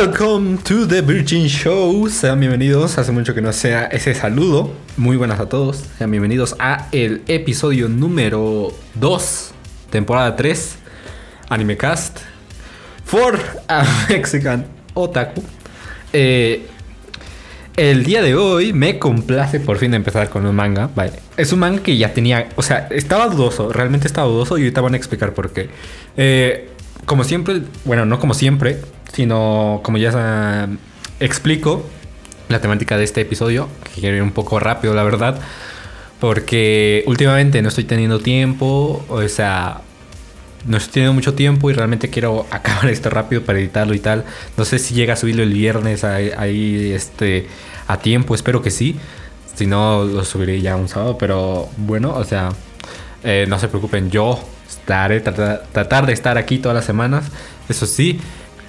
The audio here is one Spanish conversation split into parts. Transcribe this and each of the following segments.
Welcome to the Virgin Show. Sean bienvenidos. Hace mucho que no sea ese saludo. Muy buenas a todos. Sean bienvenidos a el episodio número 2, temporada 3, Animecast for a Mexican Otaku. Eh, el día de hoy me complace por fin empezar con un manga. Vale. Es un manga que ya tenía. O sea, estaba dudoso. Realmente estaba dudoso y ahorita van a explicar por qué. Eh, como siempre, bueno, no como siempre, sino como ya explico la temática de este episodio, que quiero ir un poco rápido, la verdad, porque últimamente no estoy teniendo tiempo, o sea, no estoy teniendo mucho tiempo y realmente quiero acabar esto rápido para editarlo y tal. No sé si llega a subirlo el viernes ahí, este, a tiempo, espero que sí. Si no, lo subiré ya un sábado, pero bueno, o sea, eh, no se preocupen, yo estaré, tratar de estar aquí todas las semanas, eso sí,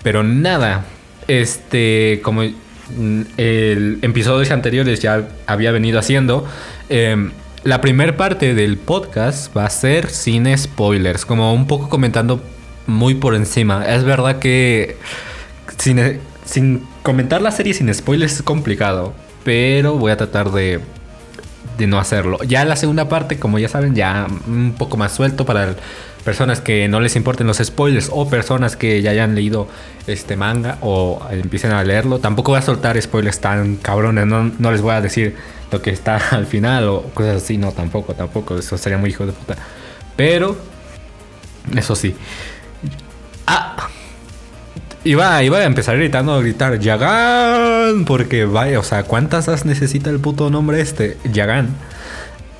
pero nada, este, como el episodios anteriores ya había venido haciendo, em, la primera parte del podcast va a ser sin spoilers, como un poco comentando muy por encima. Es verdad que sin, sin comentar la serie sin spoilers es complicado, pero voy a tratar de, de no hacerlo. Ya la segunda parte, como ya saben, ya un poco más suelto para personas que no les importen los spoilers o personas que ya hayan leído este manga o empiecen a leerlo. Tampoco voy a soltar spoilers tan cabrones, no, les voy a decir lo que está al final o cosas así, no, tampoco, tampoco, eso sería muy hijo de puta. Pero, eso sí. Ah, Iba, iba a empezar gritando, a gritar Yagan, porque vaya, o sea, ¿cuántas as necesita el puto nombre este? Yagan.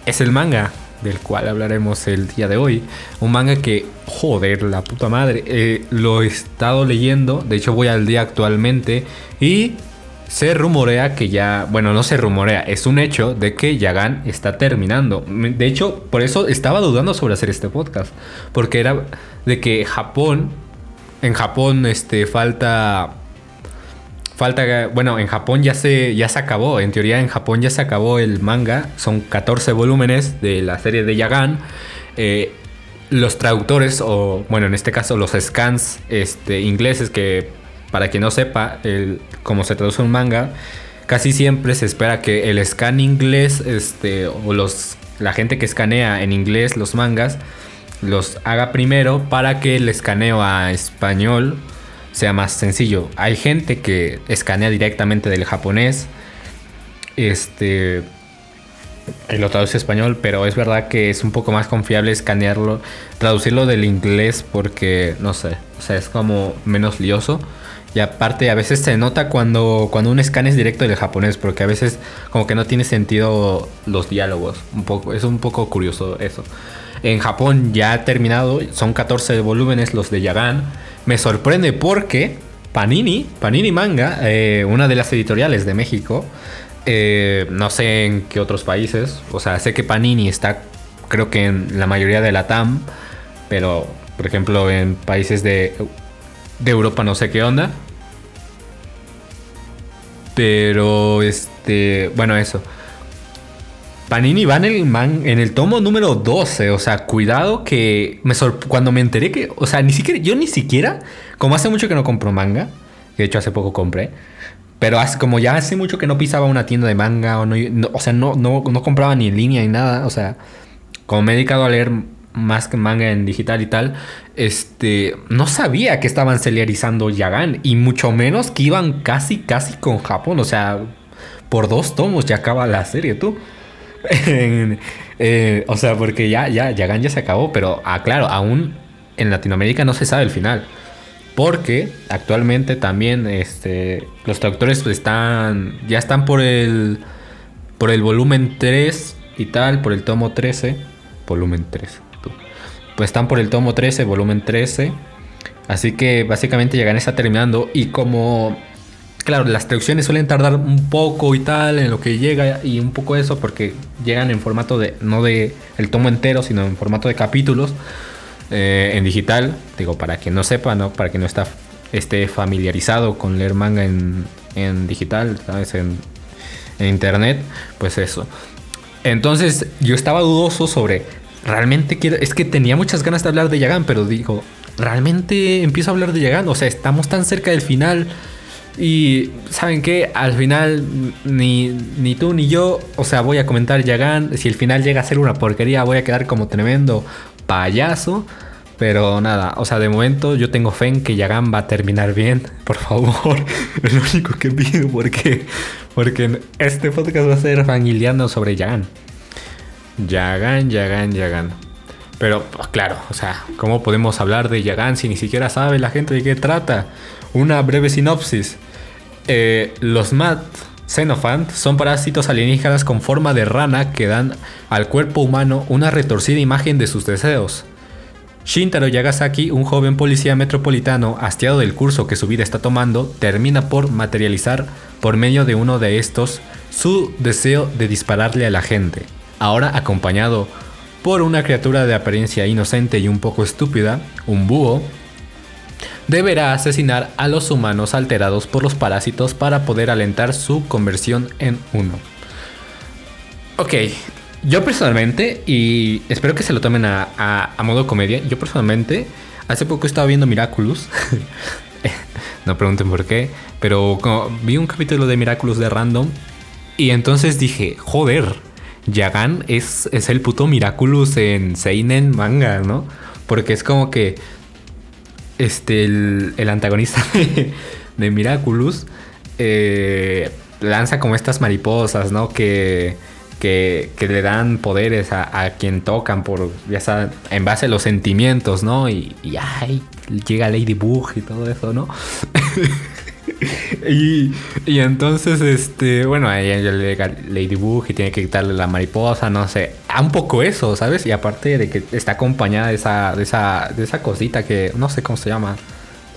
Es el manga del cual hablaremos el día de hoy. Un manga que, joder, la puta madre, eh, lo he estado leyendo, de hecho voy al día actualmente y se rumorea que ya, bueno, no se rumorea, es un hecho de que Yagan está terminando. De hecho, por eso estaba dudando sobre hacer este podcast, porque era de que Japón, en Japón, este, falta falta, bueno, en Japón ya se, ya se acabó, en teoría en Japón ya se acabó el manga, son 14 volúmenes de la serie de Yagan. Eh, los traductores, o bueno, en este caso los scans este, ingleses, que para quien no sepa el, cómo se traduce un manga, casi siempre se espera que el scan inglés, este, o los, la gente que escanea en inglés los mangas, los haga primero para que el escaneo a español sea más sencillo. Hay gente que escanea directamente del japonés, este, y lo traduce a español, pero es verdad que es un poco más confiable escanearlo, traducirlo del inglés porque, no sé, o sea, es como menos lioso. Y aparte, a veces se nota cuando, cuando un scan es directo del japonés, porque a veces como que no tiene sentido los diálogos. Un poco, es un poco curioso eso. En Japón ya ha terminado, son 14 volúmenes los de Yagan me sorprende porque Panini, Panini Manga, eh, una de las editoriales de México, eh, no sé en qué otros países, o sea, sé que Panini está creo que en la mayoría de la TAM, pero por ejemplo en países de, de Europa no sé qué onda. Pero este, bueno, eso. Panini va en el, man, en el tomo número 12. O sea, cuidado que me cuando me enteré que. O sea, ni siquiera. Yo ni siquiera. Como hace mucho que no compro manga. De hecho hace poco compré. Pero como ya hace mucho que no pisaba una tienda de manga. O, no, o sea, no, no, no compraba ni en línea ni nada. O sea, como me he dedicado a leer más que manga en digital y tal, este, no sabía que estaban serializando Yagan y mucho menos que iban casi, casi con Japón, o sea, por dos tomos ya acaba la serie, tú. Eh, o sea, porque ya, ya, Yagan ya se acabó, pero ah, claro, aún en Latinoamérica no se sabe el final. Porque actualmente también este, los traductores pues, están, ya están por el, por el volumen 3 y tal, por el tomo 13. Volumen 13. Pues están por el tomo 13, volumen 13. Así que básicamente Yagan está terminando y como claro, las traducciones suelen tardar un poco y tal en lo que llega y un poco eso porque llegan en formato de, no de el tomo entero, sino en formato de capítulos eh, en digital. Digo, para quien no sepa, ¿no? Para quien no está, esté familiarizado con leer manga en, digital, ¿sabes? En, en internet, pues eso. Entonces yo estaba dudoso sobre, realmente quiero, es que tenía muchas ganas de hablar de Yagan, pero digo, realmente empiezo a hablar de Yagan. O sea, estamos tan cerca del final. Y saben qué, al final ni, ni tú ni yo, o sea, voy a comentar Yagan. Si el final llega a ser una porquería, voy a quedar como tremendo payaso. Pero nada, o sea, de momento yo tengo fe en que Yagan va a terminar bien. Por favor, es lo único que pido porque, porque este podcast va a ser familiando sobre Yagan. Yagan, Yagan, Yagan. Pero pues, claro, o sea, ¿cómo podemos hablar de Yagan si ni siquiera sabe la gente de qué trata? Una breve sinopsis. Eh, los Mat Xenophant son parásitos alienígenas con forma de rana que dan al cuerpo humano una retorcida imagen de sus deseos. Shintaro Yagasaki, un joven policía metropolitano hastiado del curso que su vida está tomando, termina por materializar por medio de uno de estos su deseo de dispararle a la gente. Ahora acompañado por una criatura de apariencia inocente y un poco estúpida, un búho, deberá asesinar a los humanos alterados por los parásitos para poder alentar su conversión en uno. Ok, yo personalmente, y espero que se lo tomen a, modo comedia, yo personalmente, hace poco estaba viendo Miraculous. no pregunten por qué, pero vi un capítulo de Miraculous de Random y entonces dije, joder, Yagan es, es el puto Miraculous en Seinen manga, ¿no? Porque es como que este, el, antagonista de, Miraculous eh, lanza como estas mariposas, ¿no? Que que, le dan poderes a, quien tocan por, ya sea, en base a los sentimientos, ¿no? Y, y ay, llega Ladybug y todo eso, ¿no? y, y, entonces, este, bueno, ahí llega Ladybug y tiene que quitarle la mariposa, no sé. A un poco eso, ¿sabes? Y aparte de que está acompañada de esa, de esa, de esa cosita que no sé cómo se llama.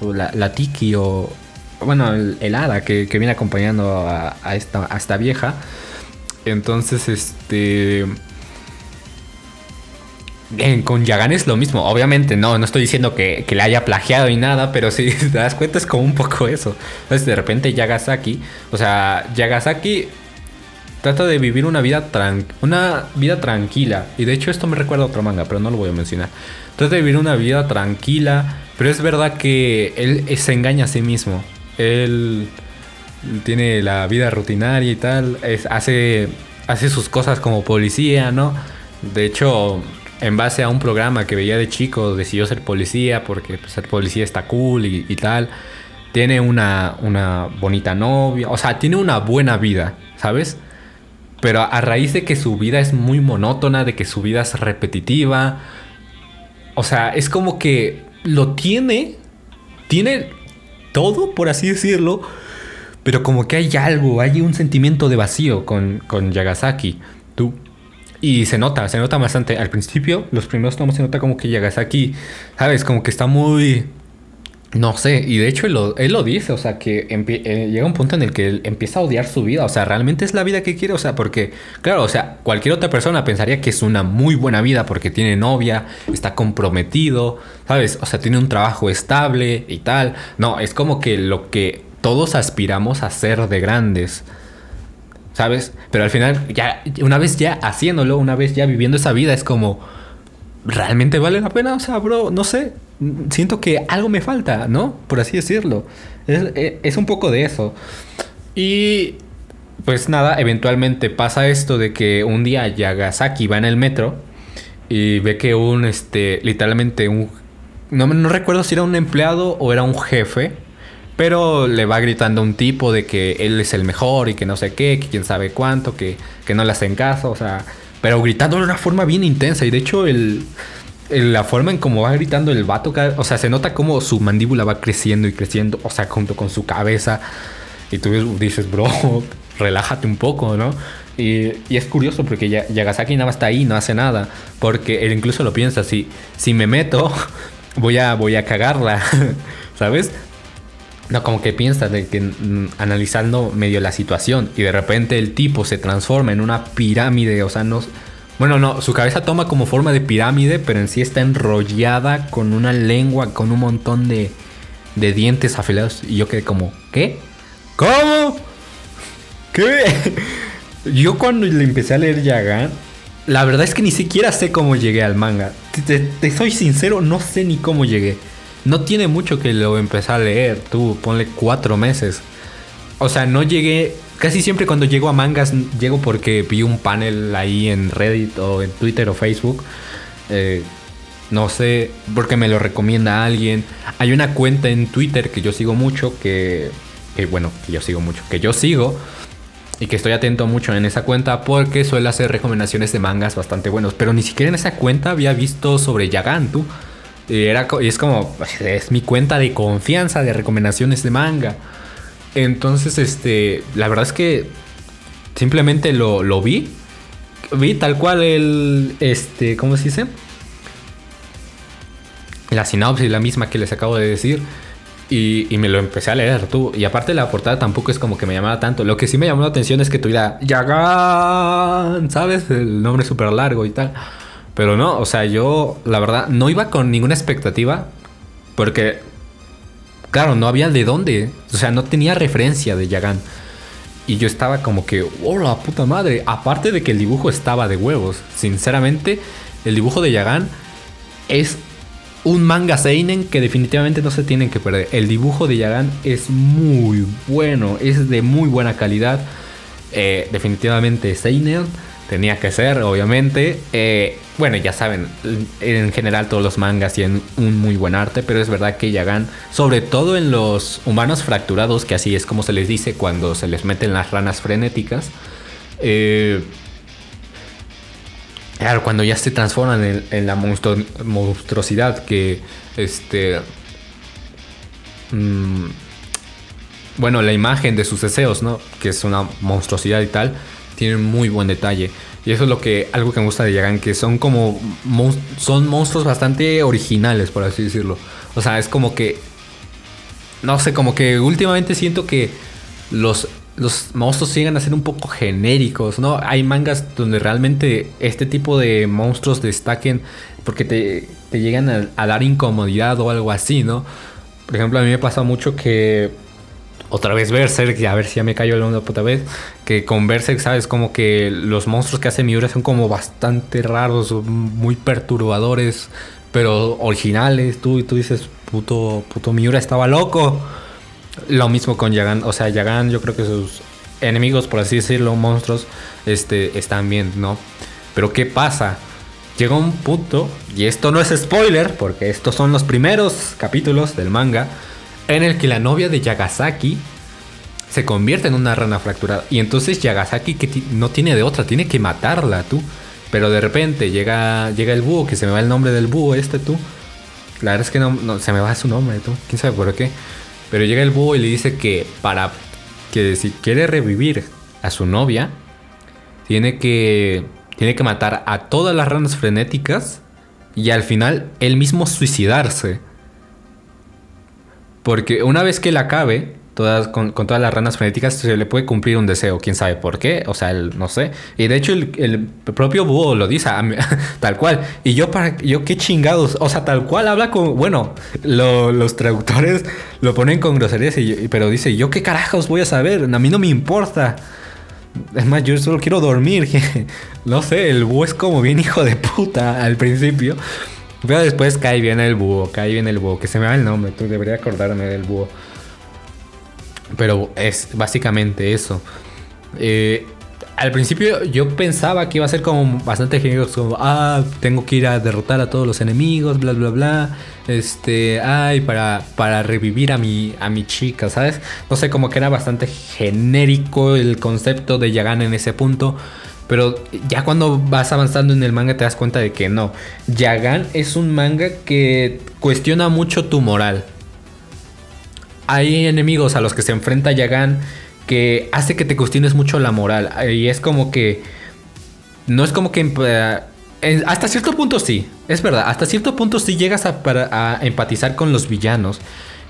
La, tiki o. Bueno, el, hada que, viene acompañando a, esta, a esta vieja. Entonces, este... con Yagan es lo mismo. Obviamente, no, no estoy diciendo que, le haya plagiado y nada, pero si te das cuenta es como un poco eso. Entonces, de repente Yagasaki, o sea, Yagasaki trata de vivir una vida, una vida tranquila. Y de hecho esto me recuerda a otro manga, pero no lo voy a mencionar. Trata de vivir una vida tranquila, pero es verdad que él se engaña a sí mismo. Él tiene la vida rutinaria y tal, hace, hace sus cosas como policía, ¿no? De hecho, en base a un programa que veía de chico, decidió ser policía porque pues, ser policía está cool y, tal. Tiene una, una bonita novia, o sea, tiene una buena vida, ¿sabes? Pero a raíz de que su vida es muy monótona, de que su vida es repetitiva, o sea, es como que lo tiene, tiene todo, por así decirlo, pero como que hay algo, hay un sentimiento de vacío con, con Yagasaki. Y se nota, se nota bastante. Al principio, los primeros tomos se nota como que Yagasaki, ¿sabes? Como que está muy... No sé, y de hecho él lo, dice, o sea, que eh, llega un punto en el que él empieza a odiar su vida, o sea, realmente es la vida que quiere, o sea, porque, claro, o sea, cualquier otra persona pensaría que es una muy buena vida porque tiene novia, está comprometido, ¿sabes? O sea, tiene un trabajo estable y tal. No, es como que lo que todos aspiramos a ser de grandes. ¿Sabes? Pero al final, ya, una vez ya haciéndolo, una vez ya viviendo esa vida, es como, ¿realmente vale la pena? O sea, bro, no sé. Siento que algo me falta, ¿no? Por así decirlo. Es, un poco de eso. Y pues nada, eventualmente pasa esto de que un día Yagasaki va en el metro y ve que un, este, literalmente un... No, no recuerdo si era un empleado o era un jefe pero le va gritando un tipo de que él es el mejor y que no sé qué, que quién sabe cuánto, que, no le hacen caso, o sea, pero gritando de una forma bien intensa. Y de hecho, el, la forma en cómo va gritando el vato, o sea, se nota como su mandíbula va creciendo y creciendo, o sea, junto con su cabeza. Y tú dices, bro, relájate un poco, ¿no? Y, es curioso porque Yagasaki nada más está ahí, no hace nada. Porque él incluso lo piensa, si, si me meto, voy a, voy a cagarla, ¿sabes? No, como que piensa de que mm, analizando medio la situación y de repente el tipo se transforma en una pirámide, o sea, no... Bueno, no, su cabeza toma como forma de pirámide, pero en sí está enrollada con una lengua, con un montón de, de dientes afilados. Y yo quedé como, ¿qué? ¿Cómo? ¿Qué? Yo cuando le empecé a leer Yagan, la verdad es que ni siquiera sé cómo llegué al manga. te soy sincero, no sé ni cómo llegué. No tiene mucho que lo empecé a leer. Tú ponle cuatro meses. O sea, no llegué. Casi siempre cuando llego a mangas, llego porque vi un panel ahí en Reddit o en Twitter o Facebook. Eh, no sé, porque me lo recomienda alguien. Hay una cuenta en Twitter que yo sigo mucho, que, bueno, que yo sigo mucho, que yo sigo y que estoy atento mucho en esa cuenta porque suele hacer recomendaciones de mangas bastante buenos. Pero ni siquiera en esa cuenta había visto sobre Yagan, tú. Y, era, y es como, es mi cuenta de confianza de recomendaciones de manga. Entonces, este, la verdad es que simplemente lo, lo vi. Vi tal cual el, este, ¿cómo se dice? La sinopsis, la misma que les acabo de decir. Y, me lo empecé a leer tú. Y aparte la portada tampoco es como que me llamaba tanto. Lo que sí me llamó la atención es que tuviera Yagan, ¿sabes? El nombre súper largo y tal. Pero no, o sea, yo la verdad no iba con ninguna expectativa. Porque, claro, no había de dónde. O sea, no tenía referencia de Yagan. Y yo estaba como que, oh, la puta madre. Aparte de que el dibujo estaba de huevos. Sinceramente, el dibujo de Yagan es un manga seinen que definitivamente no se tienen que perder. El dibujo de Yagan es muy bueno, es de muy buena calidad. Eh, definitivamente seinen tenía que ser, obviamente. Eh, bueno, ya saben, en general todos los mangas tienen un muy buen arte, pero es verdad que Yagan, sobre todo en los humanos fracturados, que así es como se les dice cuando se les meten las ranas frenéticas, eh, Claro, cuando ya se transforman en, la monstruosidad que este. Mm, bueno, la imagen de sus deseos, ¿no? Que es una monstruosidad y tal, tiene muy buen detalle. Y eso es lo que, algo que me gusta de Yagan, que son como, son monstruos bastante originales, por así decirlo. O sea, es como que, no sé, como que últimamente siento que los los monstruos siguen a ser un poco genéricos, ¿no? Hay mangas donde realmente este tipo de monstruos destaquen porque te, llegan a, dar incomodidad o algo así, ¿no? Por ejemplo, a mí me pasa mucho que otra vez Berserk, a ver si ya me cayó la puta vez, que con Berserk, ¿sabes? Como que los monstruos que hace Miura son como bastante raros, muy perturbadores, pero originales. Tú, tú dices, puto, puto Miura estaba loco. Lo mismo con Yagan. O sea, Yagan, yo creo que sus enemigos, por así decirlo, monstruos, este, están bien, ¿no? Pero ¿qué pasa? Llega un punto, y esto no es spoiler, porque estos son los primeros capítulos del manga, en el que la novia de Yagasaki se convierte en una rana fracturada. Y entonces Yagasaki que no tiene de otra, tiene que matarla tú. Pero de repente llega, llega el búho, que se me va el nombre del búho este tú. La verdad es que no, no se me va su nombre tú. ¿Quién sabe por qué? Pero llega el búho y le dice que para que si quiere revivir a su novia, tiene que tiene que matar a todas las ranas frenéticas y al final él mismo suicidarse. Porque una vez que la acabe, todas, con, todas las ranas frenéticas se le puede cumplir un deseo, quién sabe por qué, o sea, él, no sé. Y de hecho el, propio búho lo dice, tal cual. Y yo para, yo qué chingados, o sea, tal cual habla con, bueno, los traductores lo ponen con groserías, pero dice, yo qué carajos voy a saber, a mí no me importa. Es más, yo solo quiero dormir. no sé, el búho es como bien hijo de puta al principio. Pero después cae bien el búho, cae bien el búho, que se me va el nombre, tú debería acordarme del búho. Pero es básicamente eso. Eh, al principio yo pensaba que iba a ser como bastante genérico, como, ah, tengo que ir a derrotar a todos los enemigos, bla, bla, bla. Este, ay, para, para revivir a mi, a mi chica, ¿sabes? No sé, como que era bastante genérico el concepto de Yagan en ese punto. Pero ya cuando vas avanzando en el manga te das cuenta de que no. Yagan es un manga que cuestiona mucho tu moral hay enemigos a los que se enfrenta Yagan que hace que te cuestiones mucho la moral. Y es como que. No es como que. Eh, hasta cierto punto sí, es verdad. Hasta cierto punto sí llegas a, empatizar con los villanos.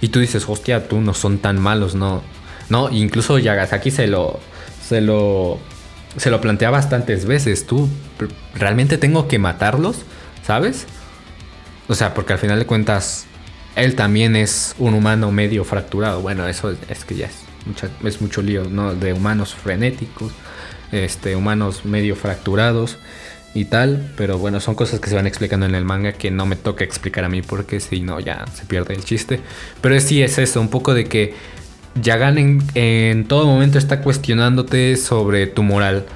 Y tú dices, hostia, tú no son tan malos, no. No, incluso Yagasaki se lo. Se lo. Se lo plantea bastantes veces. Tú, ¿realmente tengo que matarlos? ¿Sabes? O sea, porque al final de cuentas él también es un humano medio fracturado. Bueno, eso es, que ya es, es mucho lío, ¿no? De humanos frenéticos, este, humanos medio fracturados. y tal, pero bueno, son cosas que se van explicando en el manga que no me toca explicar a mí porque si no ya se pierde el chiste. Pero sí es eso, un poco de que Yagan en, todo momento está cuestionándote sobre tu moral.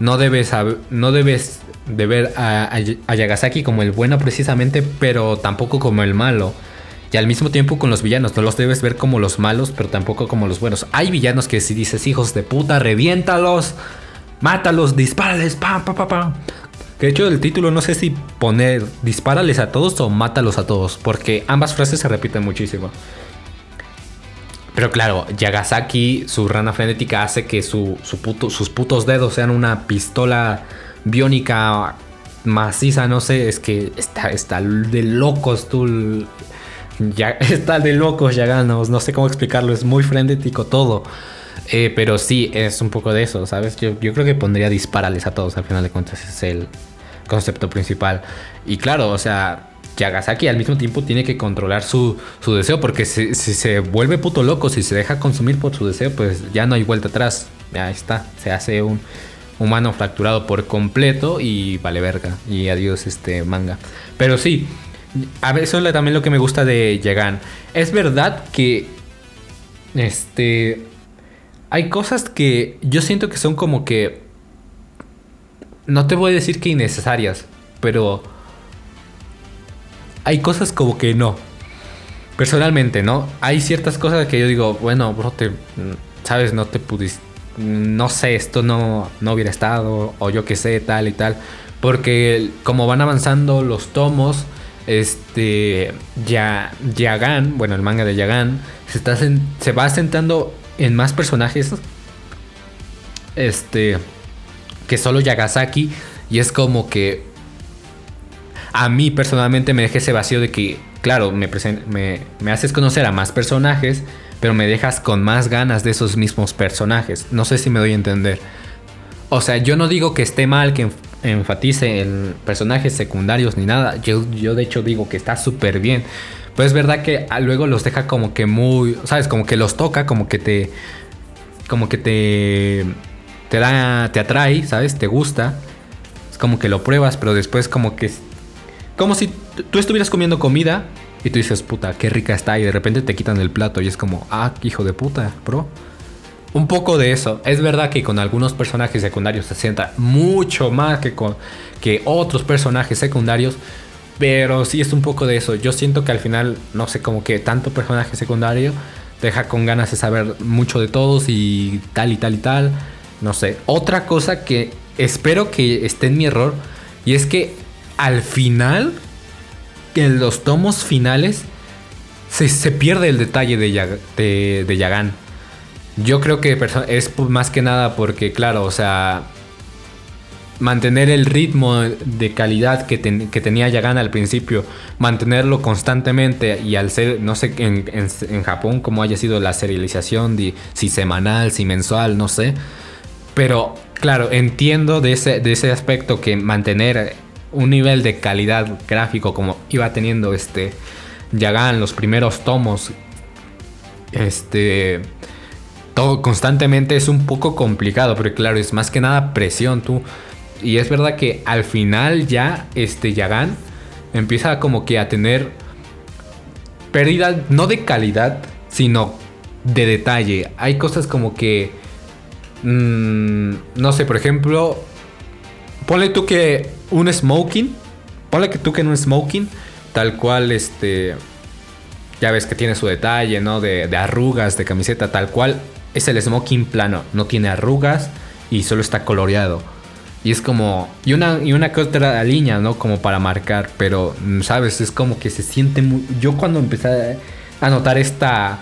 No debes, no debes de ver a, a, Yagasaki como el bueno precisamente, pero tampoco como el malo. Y al mismo tiempo con los villanos, no los debes ver como los malos, pero tampoco como los buenos. Hay villanos que si dices hijos de puta, reviéntalos, mátalos, dispárales, pam, pam, pam, pam. De hecho el título no sé si poner dispárales a todos o mátalos a todos, porque ambas frases se repiten muchísimo. Pero claro, Yagasaki, su rana frenética, hace que su, sus putos dedos sean una pistola biónica maciza, no sé, es que está, está de locos tú. Ya, está de locos Yaganos, no sé cómo explicarlo, es muy frenético todo. Eh, pero sí, es un poco de eso, ¿sabes? Yo, yo creo que pondría disparales a todos, al final de cuentas es el concepto principal. Y claro, o sea, Yagasaki al mismo tiempo tiene que controlar su, deseo, porque si, se vuelve puto loco, si se deja consumir por su deseo, pues ya no hay vuelta atrás. Ya está, se hace un humano fracturado por completo y vale verga. Y adiós este manga. Pero sí, a ver, eso es también lo que me gusta de Yagan. Es verdad que este hay cosas que yo siento que son como que no te voy a decir que innecesarias, pero hay cosas como que no. Personalmente, ¿no? Hay ciertas cosas que yo digo, bueno, bro, te, sabes, no te pudiste, no sé, esto no, no hubiera estado, o yo qué sé, tal y tal. Porque como van avanzando los tomos, este, ya, Yagan, bueno, el manga de Yagan, se, está, se va sentando en más personajes, este, que solo Yagasaki, y es como que a mí personalmente me deja ese vacío de que, claro, me, me, haces conocer a más personajes, pero me dejas con más ganas de esos mismos personajes. No sé si me doy a entender. O sea, yo no digo que esté mal que enfatice en personajes secundarios ni nada. Yo, yo de hecho digo que está súper bien. Pues es verdad que luego los deja como que muy, ¿sabes? Como que los toca, como que te... Como que te... Te da... Te atrae, ¿sabes? Te gusta. Es como que lo pruebas, pero después como que como si tú estuvieras comiendo comida y tú dices, puta, qué rica está, y de repente te quitan el plato y es como, ah, hijo de puta, bro. Un poco de eso. Es verdad que con algunos personajes secundarios se sienta mucho más que con que otros personajes secundarios. Pero sí es un poco de eso. Yo siento que al final, no sé, como que tanto personaje secundario deja con ganas de saber mucho de todos y tal y tal y tal. No sé. Otra cosa que espero que esté en mi error. Y es que al final, en los tomos finales, se, pierde el detalle de, de, Yagan. Yo creo que es más que nada porque, claro, o sea, mantener el ritmo de calidad que, tenía Yagan al principio, mantenerlo constantemente y al ser, no sé en, Japón cómo haya sido la serialización, de, si semanal, si mensual, no sé. Pero claro, entiendo de ese, de ese aspecto que mantener un nivel de calidad gráfico como iba teniendo este Yagan los primeros tomos este todo constantemente es un poco complicado porque claro es más que nada presión tú. Y es verdad que al final ya este Yagan empieza como que a tener pérdida no de calidad sino de detalle. Hay cosas como que mm, no sé por ejemplo ponle tú que un smoking, ponle que tú que en un smoking, tal cual este, ya ves que tiene su detalle, ¿no? De, arrugas, de camiseta, tal cual es el smoking plano, no tiene arrugas y solo está coloreado. Y es como, y una, y una que otra línea, ¿no? Como para marcar, pero, ¿sabes? Es como que se siente muy... Yo cuando empecé a notar esta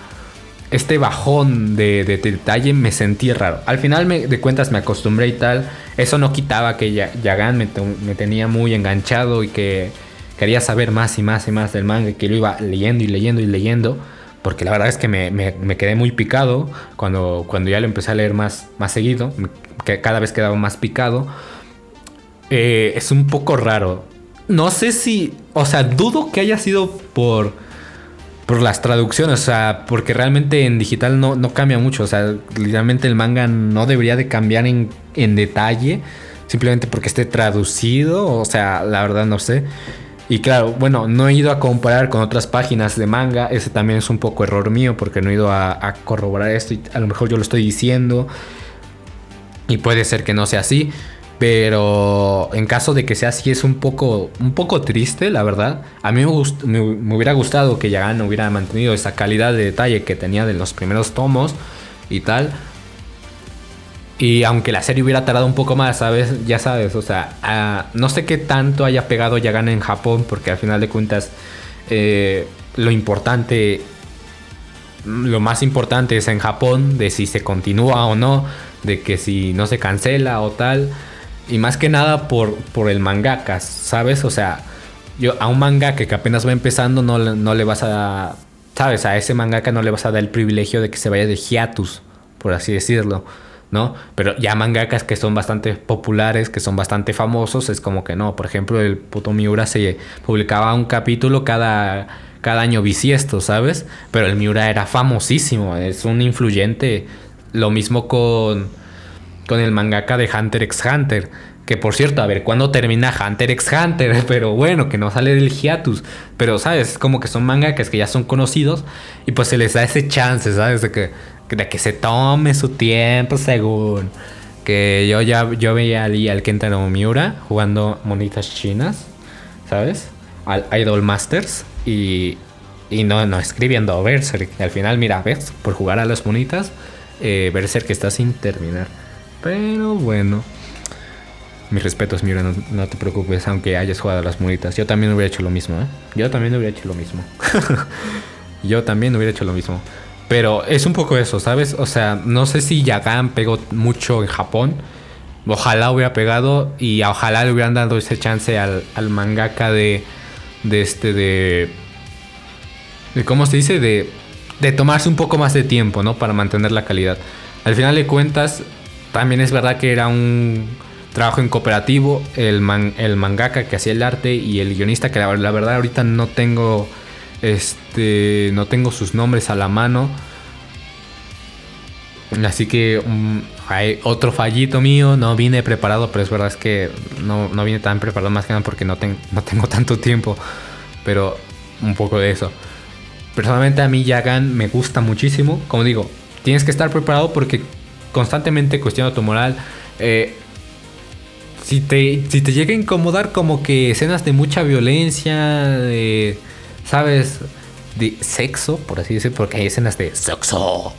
este bajón de, detalle me sentí raro. Al final de cuentas me acostumbré y tal. Eso no quitaba que Yagan me, tenía muy enganchado y que quería saber más y más y más del manga y que lo iba leyendo y leyendo y leyendo. Porque la verdad es que me, quedé muy picado cuando, cuando ya lo empecé a leer más, más seguido. Que cada vez quedaba más picado. Eh, es un poco raro. No sé si... O sea, dudo que haya sido por por las traducciones, o sea, porque realmente en digital no, no cambia mucho, o sea, literalmente el manga no debería de cambiar en, en detalle, simplemente porque esté traducido, o sea, la verdad no sé. Y claro, bueno, no he ido a comparar con otras páginas de manga, ese también es un poco error mío porque no he ido a, a corroborar esto y a lo mejor yo lo estoy diciendo y puede ser que no sea así. Pero en caso de que sea así es un poco, un poco triste, la verdad. A mí me, me, hubiera gustado que Yagan hubiera mantenido esa calidad de detalle que tenía de los primeros tomos y tal. Y aunque la serie hubiera tardado un poco más, ¿sabes? Ya sabes, o sea, ah, no sé qué tanto haya pegado Yagan en Japón, porque al final de cuentas eh, lo importante, lo más importante es en Japón, de si se continúa o no, de que si no se cancela o tal. Y más que nada por, por el mangaka, ¿sabes? O sea, yo a un mangaka que apenas va empezando no, no le vas a... ¿Sabes? A ese mangaka no le vas a dar el privilegio de que se vaya de hiatus, por así decirlo. ¿no? Pero ya mangakas que son bastante populares, que son bastante famosos, es como que no. Por ejemplo, el puto Miura se publicaba un capítulo cada, cada año bisiesto, ¿sabes? Pero el Miura era famosísimo, es un influyente. Lo mismo con, con el mangaka de Hunter x Hunter. Que por cierto, a ver, ¿cuándo termina Hunter x Hunter? Pero bueno, que no sale del hiatus. Pero, ¿sabes? Es como que son mangakas que ya son conocidos y pues se les da ese chance, ¿sabes? De que de que se tome su tiempo según. Que yo ya yo veía ahí al Kentaro Miura jugando monitas chinas, ¿sabes? Al Idol Masters y, y no, no escribiendo Berserk. al final, mira, ves, por jugar a las monitas, eh, Berserk está sin terminar. Pero bueno. Mis respetos, Miura, no, no, te preocupes, aunque hayas jugado a las monitas. Yo también hubiera hecho lo mismo, ¿eh? Yo también hubiera hecho lo mismo. yo también hubiera hecho lo mismo. Pero es un poco eso, ¿sabes? O sea, no sé si Yagan pegó mucho en Japón. Ojalá hubiera pegado y ojalá le hubieran dado ese chance al, mangaka de, de este, de, de, ¿cómo se dice? De, de tomarse un poco más de tiempo, ¿no? Para mantener la calidad. Al final de cuentas, también es verdad que era un trabajo en cooperativo. El, el mangaka que hacía el arte y el guionista, que la verdad ahorita no tengo este, no tengo sus nombres a la mano. Así que mm, hay otro fallito mío. No vine preparado, pero es verdad es que no, no vine tan preparado más que nada porque no, no tengo tanto tiempo. Pero un poco de eso. Personalmente a mí Yagan me gusta muchísimo. Como digo, tienes que estar preparado porque constantemente cuestiona tu moral. Eh, si te, si te llega a incomodar como que escenas de mucha violencia, de ¿sabes? De sexo, por así decirlo, porque hay escenas de sexo.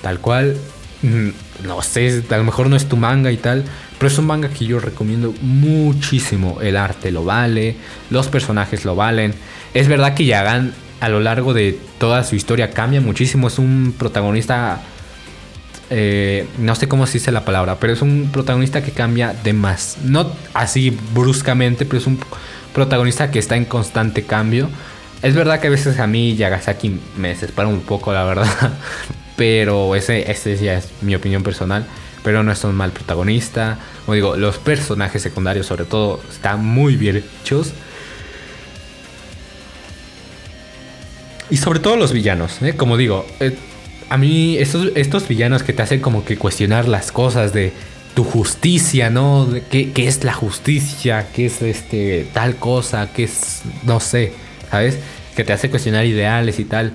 Tal cual, mm, no sé, a lo mejor no es tu manga y tal, pero es un manga que yo recomiendo muchísimo. El arte lo vale, los personajes lo valen. Es verdad que Yagan a lo largo de toda su historia cambia muchísimo. Es un protagonista, eh, no sé cómo se dice la palabra, pero es un protagonista que cambia de más. No así bruscamente, pero es un protagonista que está en constante cambio. Es verdad que a veces a mí Yagasaki me desespera un poco, la verdad. Pero ese, ese ya es mi opinión personal. Pero no es un mal protagonista. Como digo, los personajes secundarios sobre todo están muy bien hechos. Y sobre todo los villanos, ¿eh? como digo, eh, a mí estos, villanos que te hacen como que cuestionar las cosas de tu justicia, ¿no? ¿Qué, ¿Qué, es la justicia? ¿Qué es este tal cosa? ¿Qué es, no sé? ¿sabes? Que te hace cuestionar ideales y tal,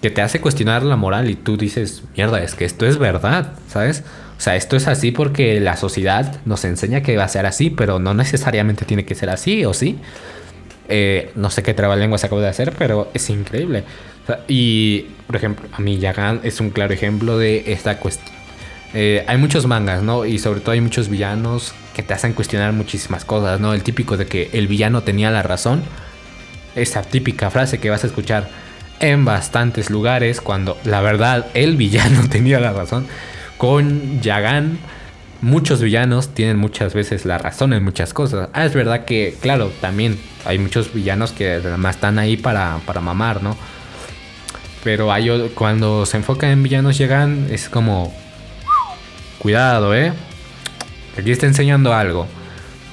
que te hace cuestionar la moral y tú dices, mierda, es que esto es verdad, ¿sabes? O sea, esto es así porque la sociedad nos enseña que va a ser así, pero no necesariamente tiene que ser así, ¿o sí? Eh, no sé qué trabalenguas acabo de hacer, pero es increíble. Y, por ejemplo, a mí Yagan es un claro ejemplo de esta cuestión. Eh, hay muchos mangas, ¿no? Y sobre todo hay muchos villanos que te hacen cuestionar muchísimas cosas, ¿no? El típico de que el villano tenía la razón esa típica frase que vas a escuchar en bastantes lugares cuando la verdad el villano tenía la razón. Con Yagan, muchos villanos tienen muchas veces la razón en muchas cosas. Ah, es verdad que, claro, también hay muchos villanos que además están ahí para, para mamar, ¿no? Pero hay, cuando se enfoca en villanos Yagan, es como... Cuidado, ¿eh? Aquí está enseñando algo.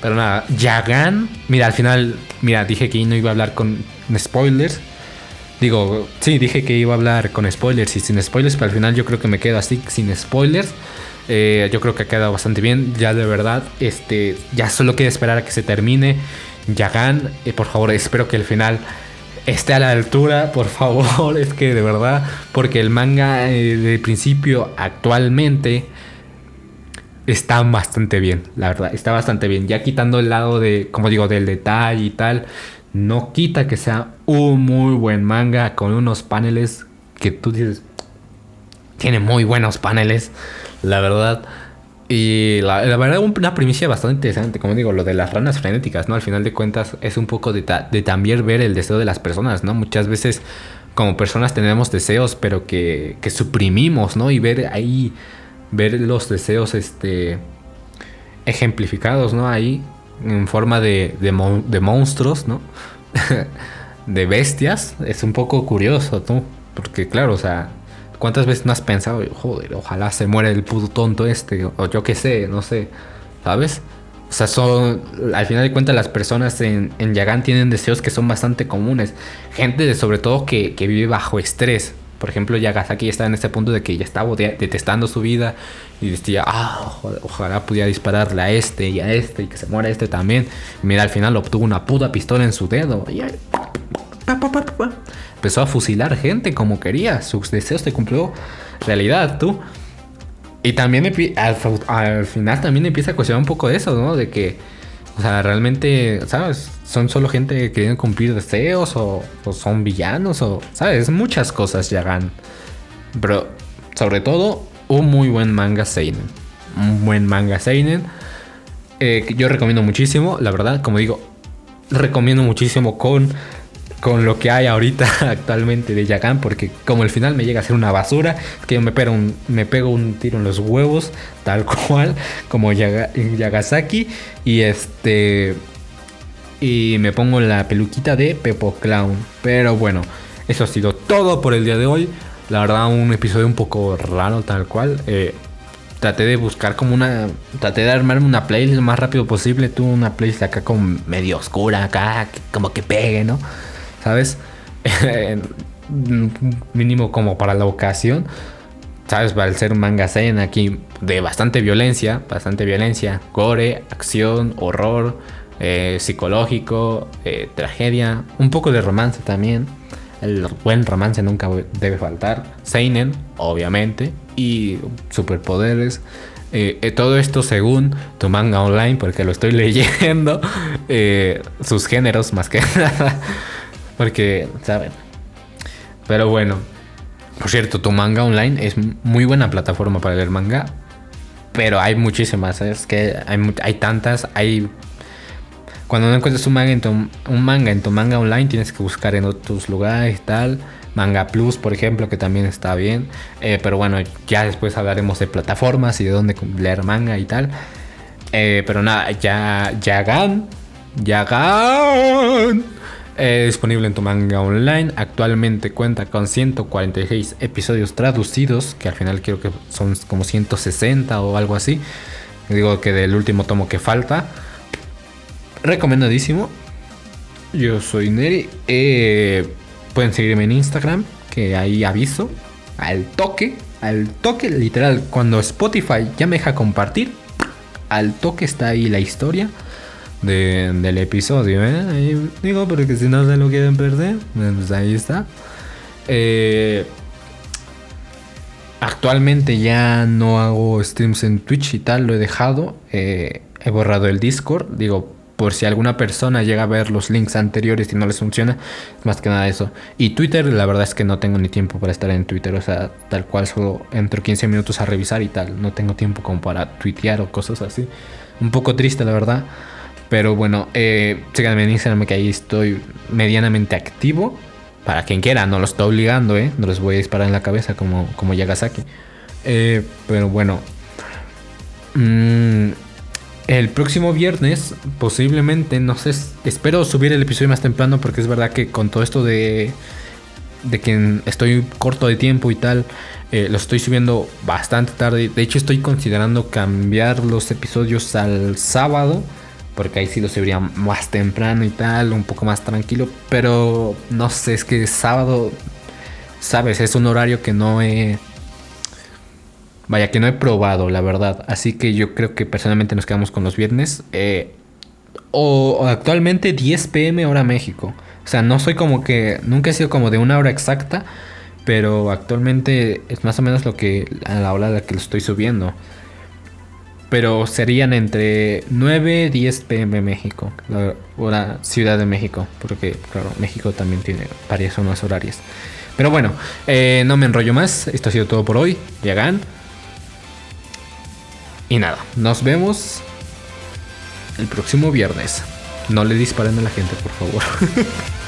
Pero nada, Yagan, mira, al final, mira, dije que no iba a hablar con spoilers. Digo, sí, dije que iba a hablar con spoilers y sin spoilers, pero al final yo creo que me quedo así sin spoilers. Eh, yo creo que ha quedado bastante bien. Ya de verdad, este, ya solo queda esperar a que se termine. Yagan, eh, por favor, espero que el final esté a la altura, por favor. Es que de verdad, porque el manga eh, de principio actualmente está bastante bien, la verdad, está bastante bien. Ya quitando el lado de, como digo, del detalle y tal, no quita que sea un muy buen manga con unos paneles que tú dices, tiene muy buenos paneles, la verdad. Y la, verdad, una primicia bastante interesante, como digo, lo de las ranas frenéticas, ¿no? Al final de cuentas, es un poco de, de también ver el deseo de las personas, ¿no? Muchas veces, como personas, tenemos deseos, pero que, que suprimimos, ¿no? Y ver ahí ver los deseos este, ejemplificados, ¿no? Ahí, en forma de, de, monstruos, ¿no? de bestias, es un poco curioso, ¿no? Porque claro, o sea, ¿cuántas veces no has pensado, joder, ojalá se muera el puto tonto este, o yo qué sé, no sé, ¿sabes? O sea, son, al final de cuentas las personas en, en Yagan tienen deseos que son bastante comunes. Gente sobre todo que, que vive bajo estrés, por ejemplo, Yagasaki está en este punto de que ya estaba detestando su vida y decía, ah, ojalá pudiera dispararle a este y a este y que se muera este también. mira, al final obtuvo una puta pistola en su dedo. Empezó a fusilar gente como quería. Sus deseos se cumplió realidad, tú. Y también al, al final también empieza a cuestionar un poco eso, ¿no? De que o sea, realmente, ¿sabes? Son solo gente que quieren cumplir deseos o, son villanos o, ¿sabes? Muchas cosas llegan. Pero, sobre todo, un muy buen manga Seinen. Un buen manga Seinen. Eh, yo recomiendo muchísimo, la verdad, como digo, recomiendo muchísimo con con lo que hay ahorita actualmente de Yagan, porque como el final me llega a ser una basura, que yo me pego un, me pego un tiro en los huevos, tal cual, como Yagasaki, y este. Y me pongo la peluquita de Pepo Clown. Pero bueno, eso ha sido todo por el día de hoy. La verdad, un episodio un poco raro, tal cual. Eh, traté de buscar como una. Traté de armarme una playlist lo más rápido posible. Tuve una playlist acá como medio oscura, acá, como que pegue, ¿no? ¿Sabes? Mínimo como para la ocasión. ¿Sabes? Para ser un manga zen aquí de bastante violencia, bastante violencia, gore, acción, horror, eh, psicológico, eh, tragedia, un poco de romance también. El buen romance nunca debe faltar. Seinen, obviamente, y superpoderes. Eh, todo esto según tu manga online, porque lo estoy leyendo. sus géneros más que nada. Porque, ¿saben? Pero bueno. Por cierto, tu manga online es muy buena plataforma para leer manga. Pero hay muchísimas. Es que hay, hay tantas. Hay. Cuando no encuentres un manga, en tu, manga en tu manga online, tienes que buscar en otros lugares y tal. Manga Plus, por ejemplo, que también está bien. Eh, pero bueno, ya después hablaremos de plataformas y de dónde leer manga y tal. Eh, pero nada, ya. Yagan. Yagan eh, disponible en tu manga online. Actualmente cuenta con 146 episodios traducidos, que al final creo que son como 160 o algo así. Digo que del último tomo que falta. Recomendadísimo. Yo soy Neri. Eh, pueden seguirme en Instagram, que ahí aviso. Al toque, al toque, literal. Cuando Spotify ya me deja compartir, al toque está ahí la historia del episodio, ¿eh? digo, porque si no se lo quieren perder, pues ahí está. Eh, actualmente ya no hago streams en Twitch y tal, lo he dejado. Eh, he borrado el Discord, digo, por si alguna persona llega a ver los links anteriores y no les funciona, más que nada eso. Y Twitter, la verdad es que no tengo ni tiempo para estar en Twitter, o sea, tal cual solo entro 15 minutos a revisar y tal, no tengo tiempo como para tuitear o cosas así. Un poco triste, la verdad. Pero bueno, eh, síganme en Instagram que ahí estoy medianamente activo. Para quien quiera, no lo estoy obligando, ¿eh? No les voy a disparar en la cabeza como, como Yagasaki. Eh, pero bueno. Mm, el próximo viernes, posiblemente, no sé, espero subir el episodio más temprano porque es verdad que con todo esto de, de que estoy corto de tiempo y tal, eh, lo estoy subiendo bastante tarde. De hecho, estoy considerando cambiar los episodios al sábado Porque ahí sí lo subiría más temprano y tal, un poco más tranquilo. Pero no sé, es que sábado, sabes, es un horario que no he... Vaya, que no he probado, la verdad. Así que yo creo que personalmente nos quedamos con los viernes. Eh, o, actualmente 10 pm hora México. O sea, no soy como que... Nunca he sido como de una hora exacta. Pero actualmente es más o menos lo que... A la hora a la que lo estoy subiendo. Pero serían entre 9 y 10 pm México. La hora Ciudad de México. Porque, claro, México también tiene varias zonas horarias. Pero bueno, eh, no me enrollo más. Esto ha sido todo por hoy. Yagan. Y nada, nos vemos el próximo viernes. No le disparen a la gente, por favor.